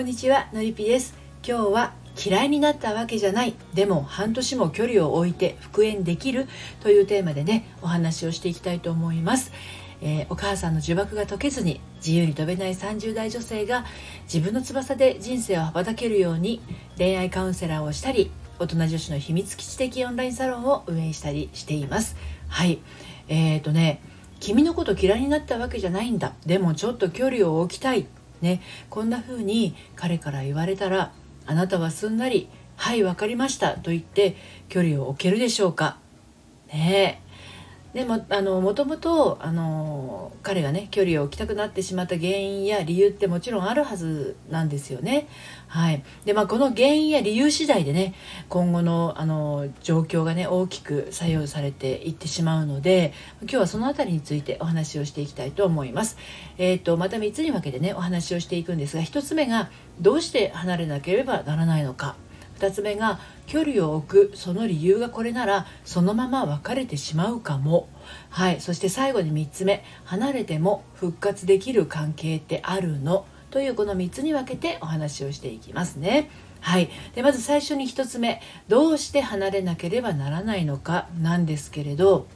こんにちはのりぴです。今日は嫌いになったわけじゃない。でも半年も距離を置いて復縁できる。というテーマでねお話をしていきたいと思います、えー、お母さんの呪縛が解けずに自由に飛べない30代女性が自分の翼で人生を羽ばたけるように恋愛カウンセラーをしたり大人女子の秘密基地的オンラインサロンを運営したりしています。はい。えーとね君のこと嫌いになったわけじゃないんだ。でもちょっと距離を置きたい。ねこんな風に彼から言われたらあなたはすんなり「はい分かりました」と言って距離を置けるでしょうか?ねえ。でもあのもともとあの彼がね距離を置きたくなってしまった原因や理由ってもちろんあるはずなんですよね。はいでまあ、この原因や理由次第でね今後のあの状況がね大きく左右されていってしまうので今日はその辺りについてお話をしていきたいと思います。えー、とまた3つに分けてねお話をしていくんですが1つ目がどうして離れなければならないのか。2つ目が距離を置くその理由がこれならそのまま別れてしまうかも。はいそして最後に3つ目。離れても復活できる関係ってあるの？というこの3つに分けてお話をしていきますね。はい、でまず最初に1つ目。どうして離れなければならないのかなんですけれど。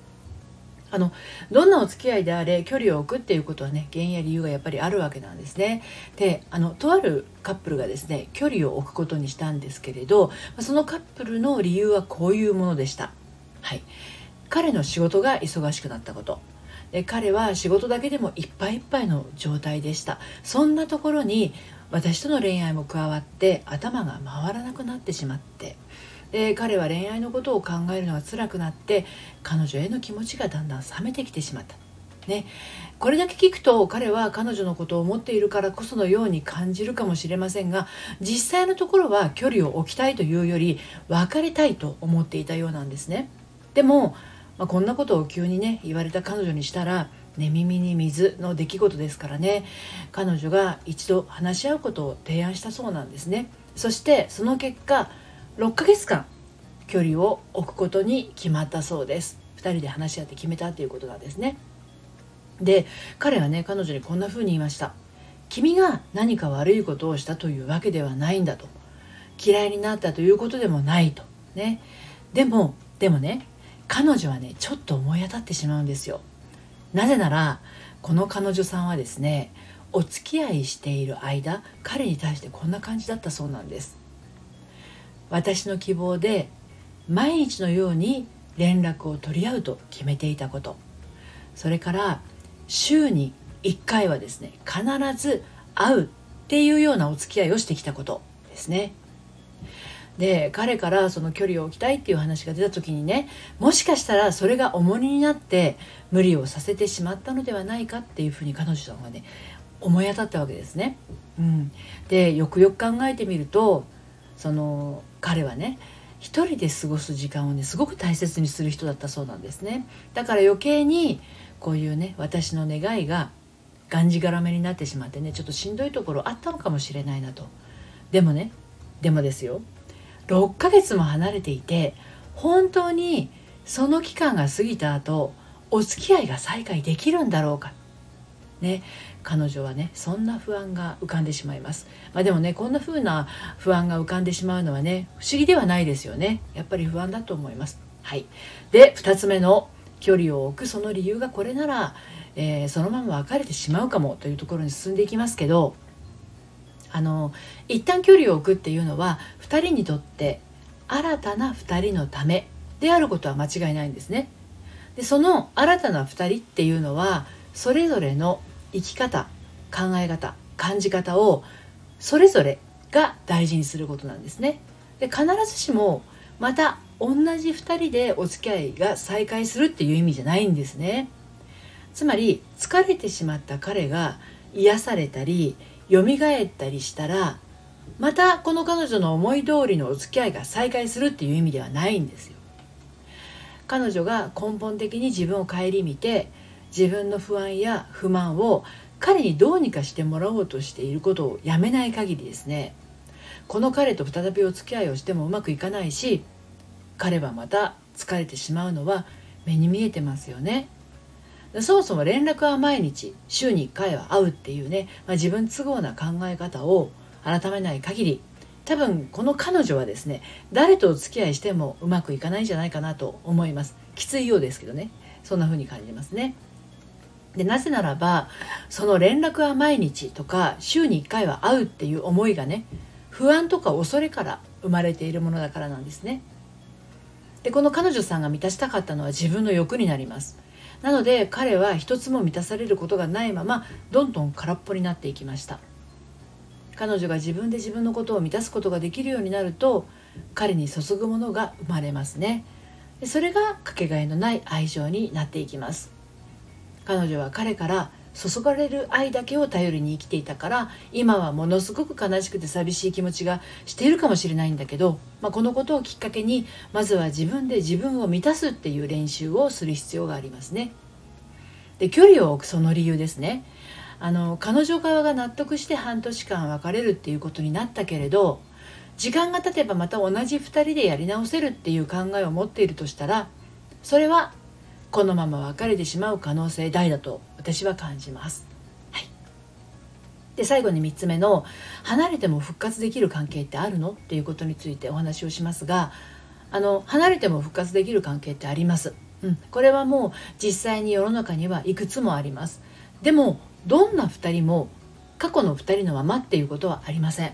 あのどんなお付き合いであれ距離を置くっていうことはね原因や理由がやっぱりあるわけなんですね。であのとあるカップルがですね距離を置くことにしたんですけれどそのカップルの理由はこういうものでした。はい、彼の仕事が忙しくなったことで彼は仕事だけでもいっぱいいっぱいの状態でしたそんなところに私との恋愛も加わって頭が回らなくなってしまってで彼は恋愛のことを考えるのが辛くなって彼女への気持ちがだんだん冷めてきてしまった。ね、これだけ聞くと彼は彼女のことを思っているからこそのように感じるかもしれませんが実際のところは距離を置きたいというより別れたいと思っていたようなんですね。でも、まあ、こんなことを急にね言われた彼女にしたら寝耳に水の出来事ですからね彼女が一度話し合うことを提案したそうなんですね。そしてその結果6ヶ月間距離を置くことに決まったそうです。2人で話し合って決めたということなんですね。で彼はね彼女にこんな風に言いました。君が何か悪いことをしたというわけではないんだと。嫌いになったということでもないと。ね。でもでもね彼女はねちょっと思い当たってしまうんですよ。なぜならこの彼女さんはですねお付き合いしている間彼に対してこんな感じだったそうなんです。私の希望で毎日のように連絡を取り合うと決めていたことそれから週に1回はですね必ず会うっていうようなお付き合いをしてきたことですね。で彼からその距離を置きたいっていう話が出た時にねもしかしたらそれが重荷になって無理をさせてしまったのではないかっていうふうに彼女さんはね思い当たったわけですね。うん、でよくよく考えてみるとその彼はね一人で過ごす時間をねすごく大切にする人だったそうなんですね。だから余計にこういうね私の願いががんじがらめになってしまってねちょっとしんどいところあったのかもしれないなと。でもねでもですよ。6ヶ月も離れていて本当にその期間が過ぎた後お付き合いが再開できるんだろうか。ね彼女はねそんな不安が浮かんでしまいます、まあ、でもねこんな風な不安が浮かんでしまうのはね不思議ではないですよね。やっぱり不安だと思います。はい。で2つ目の距離を置くその理由がこれなら、えー、そのまま別れてしまうかもというところに進んでいきますけどあの一旦距離を置くっていうのは2人にとって新たな2人のためであることは間違いないんですね。でその新たな2人っていうのはそれぞれの生き方考え方感じ方をそれぞれが大事にすることなんですね。で必ずしもまた同じ2人でお付き合いが再開するっていう意味じゃないんですね。つまり疲れてしまった彼が癒されたり蘇ったりしたらまたこの彼女の思い通りのお付き合いが再開するっていう意味ではないんですよ。彼女が根本的に自分を顧みて自分の不安や不満を彼にどうにかしてもらおうとしていることをやめない限りですね。この彼と再びお付き合いをしてもうまくいかないし彼はまた疲れてしまうのは目に見えてますよね。そもそも連絡は毎日週に1回は会うっていうね、まあ、自分都合な考え方を改めない限り多分この彼女はですね誰とお付き合いしてもうまくいかないんじゃないかなと思います。きついようですけどね。そんな風に感じますね。でなぜならばその連絡は毎日とか週に1回は会うっていう思いがね不安とか恐れから生まれているものだからなんですね。でこの彼女さんが満たしたかったのは自分の欲になります。なので彼は一つも満たされることがないままどんどん空っぽになっていきました。彼女が自分で自分のことを満たすことができるようになると彼に注ぐものが生まれますね。それがかけがえのない愛情になっていきます。彼女は彼から注がれる愛だけを頼りに生きていたから今はものすごく悲しくて寂しい気持ちがしているかもしれないんだけど、まあ、このことをきっかけにまずは自分で自分を満たすっていう練習をする必要がありますね。で距離を置くその理由ですねあの彼女側が納得して半年間別れるっていうことになったけれど時間が経てばまた同じ2人でやり直せるっていう考えを持っているとしたらそれはこのまま別れてしまう可能性大だと私は感じます。はい、で最後に3つ目の「離れても復活できる関係ってあるの?」っていうことについてお話をしますがあの離れても復活できる関係ってあります。うん、これはもう実際に世の中にはいくつもあります。でもどんな2人も過去の2人のままっていうことはありません。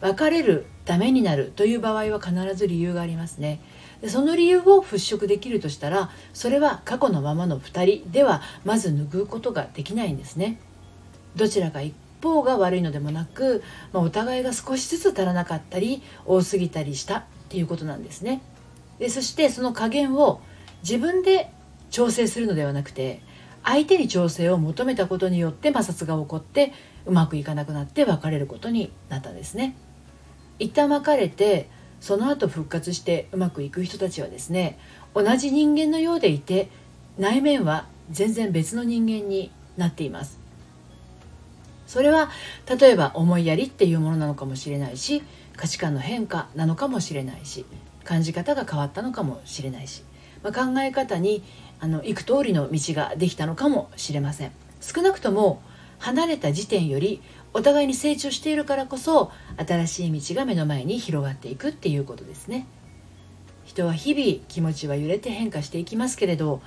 別れるダメになるという場合は必ず理由がありますね。でその理由を払拭できるとしたらそれは過去のままの2人ではまず拭うことができないんですね。どちらか一方が悪いのでもなく、まあ、お互いが少しずつ足らなかったり多すぎたりしたっていうことなんですね。でそしてその加減を自分で調整するのではなくて相手に調整を求めたことによって摩擦が起こってうまくいかなくなって別れることになったんですね。一旦別れてその後復活してうまくいく人たちはですね同じ人間のようでいて内面は全然別の人間になっています。それは例えば思いやりっていうものなのかもしれないし価値観の変化なのかもしれないし感じ方が変わったのかもしれないし、まあ、考え方にあの行く通りの道ができたのかもしれません。少なくとも離れた時点よりお互いに成長しているからこそ新しい道が目の前に広がっていくっていうことですね。人は日々気持ちは揺れて変化していきますけれど、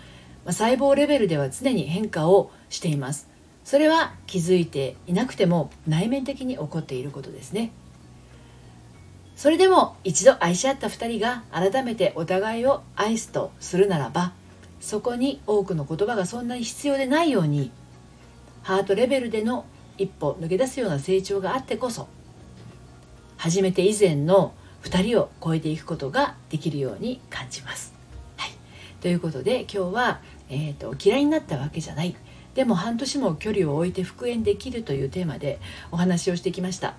まあ、細胞レベルでは常に変化をしています。それは気づいていなくても内面的に起こっていることですね。それでも一度愛し合った2人が改めてお互いを愛すとするならばそこに多くの言葉がそんなに必要でないようにハートレベルでの一歩抜け出すような成長があってこそ初めて以前の2人を超えていくことができるように感じます。はい、ということで今日は、えーと、嫌いになったわけじゃないでも半年も距離を置いて復縁できるというテーマでお話をしてきました。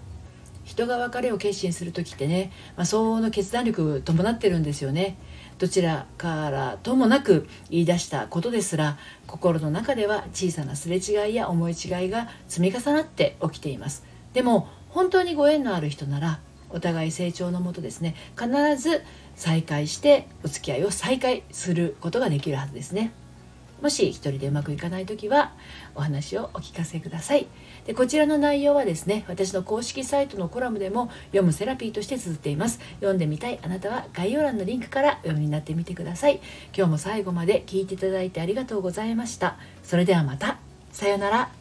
人が別れを決心する時ってね、まあ、相応の決断力伴ってるんですよね。どちらからともなく言い出したことですら心の中では小さなすれ違いや思い違いが積み重なって起きていますでも本当にご縁のある人ならお互い成長のもとですね必ず再会してお付き合いを再開することができるはずですねもし一人でうまくいかない時はお話をお聞かせください。でこちらの内容はですね私の公式サイトのコラムでも読むセラピーとして綴っています。読んでみたいあなたは概要欄のリンクから読みになってみてください。今日も最後まで聞いていただいてありがとうございました。それではまた。さようなら。